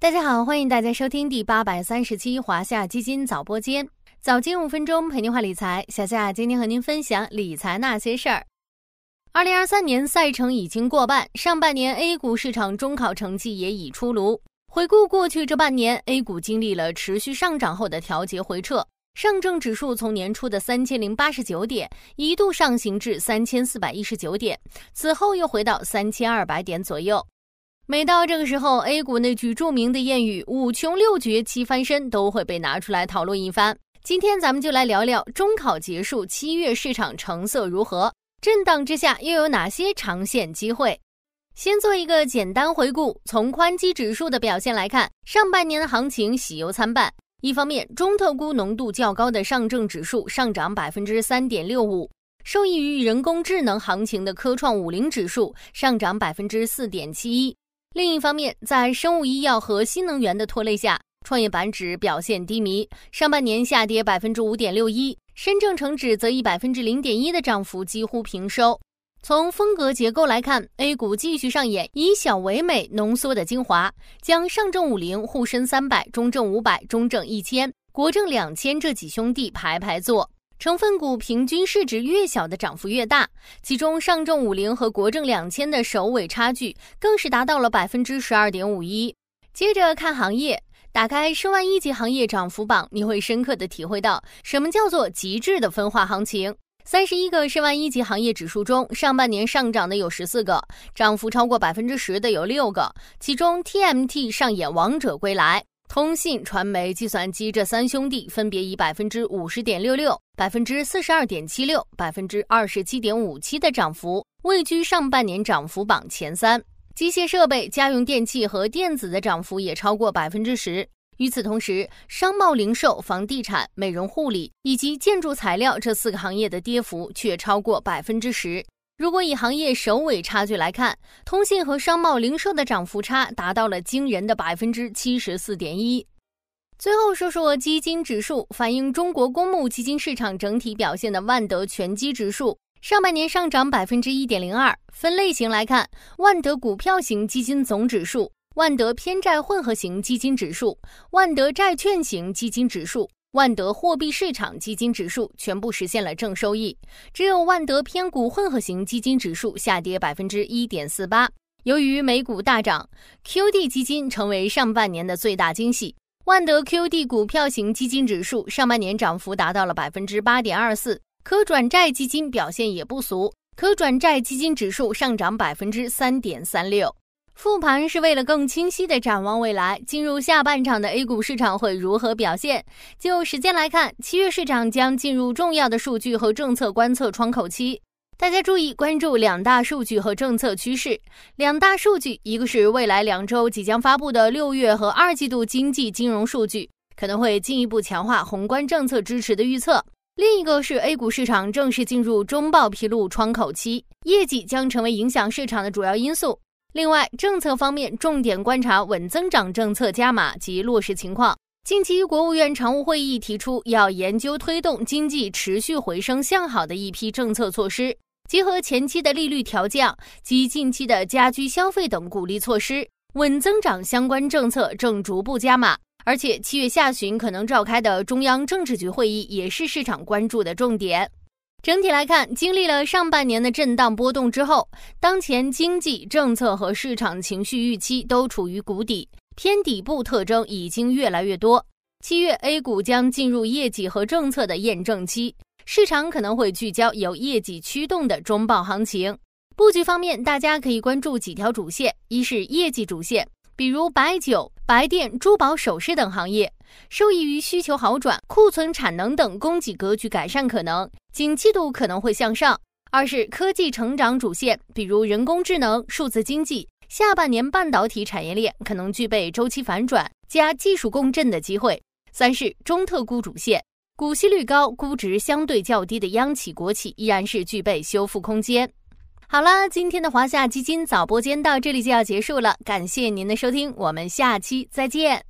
大家好，欢迎大家收听第八百三十期华夏基金早播间，早间五分钟陪您话理财。小夏今天和您分享理财那些事儿。二零二三年赛程已经过半，上半年 A 股市场中考成绩也已出炉。回顾过去这半年，A 股经历了持续上涨后的调节回撤，上证指数从年初的三千零八十九点一度上行至三千四百一十九点，此后又回到三千二百点左右。每到这个时候，A 股那句著名的谚语“五穷六绝七翻身”都会被拿出来讨论一番。今天咱们就来聊聊中考结束，七月市场成色如何？震荡之下又有哪些长线机会？先做一个简单回顾。从宽基指数的表现来看，上半年的行情喜忧参半。一方面，中特估浓度较高的上证指数上涨百分之三点六五，受益于人工智能行情的科创五零指数上涨百分之四点七一。另一方面，在生物医药和新能源的拖累下，创业板指表现低迷，上半年下跌百分之五点六一，深证成指则以百分之零点一的涨幅几乎平收。从风格结构来看，A 股继续上演以小为美浓缩的精华，将上证五零、沪深三百、中证五百、中证一千、国证两千这几兄弟排排坐。成分股平均市值越小的涨幅越大，其中上证五零和国证两千的首尾差距更是达到了百分之十二点五一。接着看行业，打开十万一级行业涨幅榜，你会深刻的体会到什么叫做极致的分化行情。三十一个十万一级行业指数中，上半年上涨的有十四个，涨幅超过百分之十的有六个，其中 TMT 上演王者归来。通信、传媒、计算机这三兄弟分别以百分之五十点六六、百分之四十二点七六、百分之二十七点五七的涨幅位居上半年涨幅榜前三。机械设备、家用电器和电子的涨幅也超过百分之十。与此同时，商贸零售、房地产、美容护理以及建筑材料这四个行业的跌幅却超过百分之十。如果以行业首尾差距来看，通信和商贸零售的涨幅差达到了惊人的百分之七十四点一。最后说说基金指数，反映中国公募基金市场整体表现的万德全基指数，上半年上涨百分之一点零二。分类型来看，万德股票型基金总指数、万德偏债混合型基金指数、万德债券型基金指数。万德货币市场基金指数全部实现了正收益，只有万德偏股混合型基金指数下跌百分之一点四八。由于美股大涨，QD 基金成为上半年的最大惊喜。万德 QD 股票型基金指数上半年涨幅达到了百分之八点二四，可转债基金表现也不俗，可转债基金指数上涨百分之三点三六。复盘是为了更清晰地展望未来，进入下半场的 A 股市场会如何表现？就时间来看，七月市场将进入重要的数据和政策观测窗口期，大家注意关注两大数据和政策趋势。两大数据，一个是未来两周即将发布的六月和二季度经济金融数据，可能会进一步强化宏观政策支持的预测；另一个是 A 股市场正式进入中报披露窗口期，业绩将成为影响市场的主要因素。另外，政策方面重点观察稳增长政策加码及落实情况。近期，国务院常务会议提出要研究推动经济持续回升向好的一批政策措施，结合前期的利率调降及近期的家居消费等鼓励措施，稳增长相关政策正逐步加码。而且，七月下旬可能召开的中央政治局会议也是市场关注的重点。整体来看，经历了上半年的震荡波动之后，当前经济政策和市场情绪预期都处于谷底，偏底部特征已经越来越多。七月 A 股将进入业绩和政策的验证期，市场可能会聚焦由业绩驱动的中报行情。布局方面，大家可以关注几条主线：一是业绩主线。比如白酒、白电、珠宝首饰等行业，受益于需求好转、库存产能等供给格局改善，可能景气度可能会向上。二是科技成长主线，比如人工智能、数字经济，下半年半导体产业链可能具备周期反转加技术共振的机会。三是中特估主线，股息率高、估值相对较低的央企国企依然是具备修复空间。好了，今天的华夏基金早播间到这里就要结束了，感谢您的收听，我们下期再见。